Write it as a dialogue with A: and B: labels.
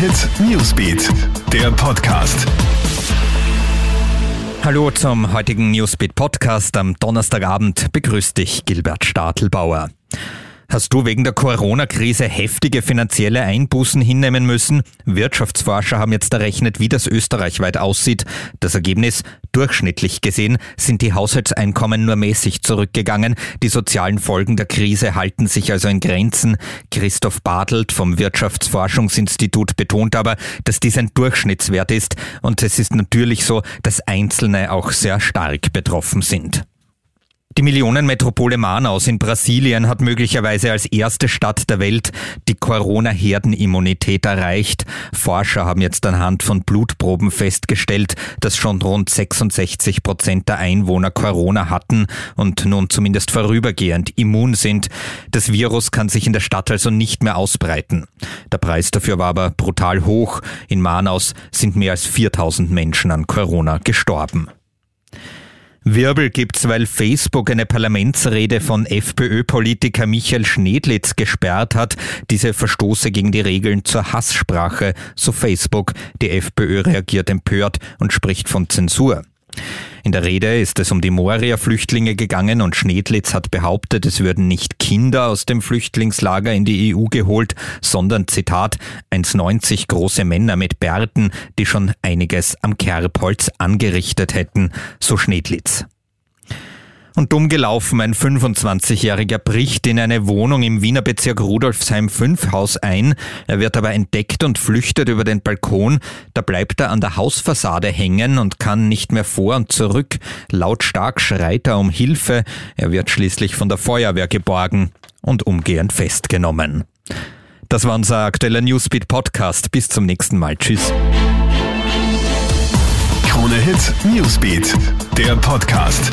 A: Hit Newsbeat, der Podcast.
B: Hallo zum heutigen Newsbeat Podcast. Am Donnerstagabend begrüßt dich Gilbert Stadelbauer. Hast du wegen der Corona-Krise heftige finanzielle Einbußen hinnehmen müssen? Wirtschaftsforscher haben jetzt errechnet, wie das österreichweit aussieht. Das Ergebnis, durchschnittlich gesehen, sind die Haushaltseinkommen nur mäßig zurückgegangen. Die sozialen Folgen der Krise halten sich also in Grenzen. Christoph Bartelt vom Wirtschaftsforschungsinstitut betont aber, dass dies ein Durchschnittswert ist. Und es ist natürlich so, dass Einzelne auch sehr stark betroffen sind. Die Millionenmetropole Manaus in Brasilien hat möglicherweise als erste Stadt der Welt die Corona-Herdenimmunität erreicht. Forscher haben jetzt anhand von Blutproben festgestellt, dass schon rund 66 Prozent der Einwohner Corona hatten und nun zumindest vorübergehend immun sind. Das Virus kann sich in der Stadt also nicht mehr ausbreiten. Der Preis dafür war aber brutal hoch. In Manaus sind mehr als 4000 Menschen an Corona gestorben. Wirbel gibt's, weil Facebook eine Parlamentsrede von FPÖ-Politiker Michael Schnedlitz gesperrt hat. Diese verstoße gegen die Regeln zur Hasssprache, so Facebook. Die FPÖ reagiert empört und spricht von Zensur. In der Rede ist es um die Moria-Flüchtlinge gegangen und Schnedlitz hat behauptet, es würden nicht Kinder aus dem Flüchtlingslager in die EU geholt, sondern, Zitat, 1,90 große Männer mit Bärten, die schon einiges am Kerbholz angerichtet hätten, so Schnedlitz. Und dumm gelaufen, ein 25-Jähriger bricht in eine Wohnung im Wiener Bezirk Rudolfsheim 5 Haus ein. Er wird aber entdeckt und flüchtet über den Balkon. Da bleibt er an der Hausfassade hängen und kann nicht mehr vor und zurück. Lautstark schreit er um Hilfe. Er wird schließlich von der Feuerwehr geborgen und umgehend festgenommen. Das war unser aktueller Newsbeat Podcast. Bis zum nächsten Mal. Tschüss.
A: Krone Hit Newsbeat, der Podcast.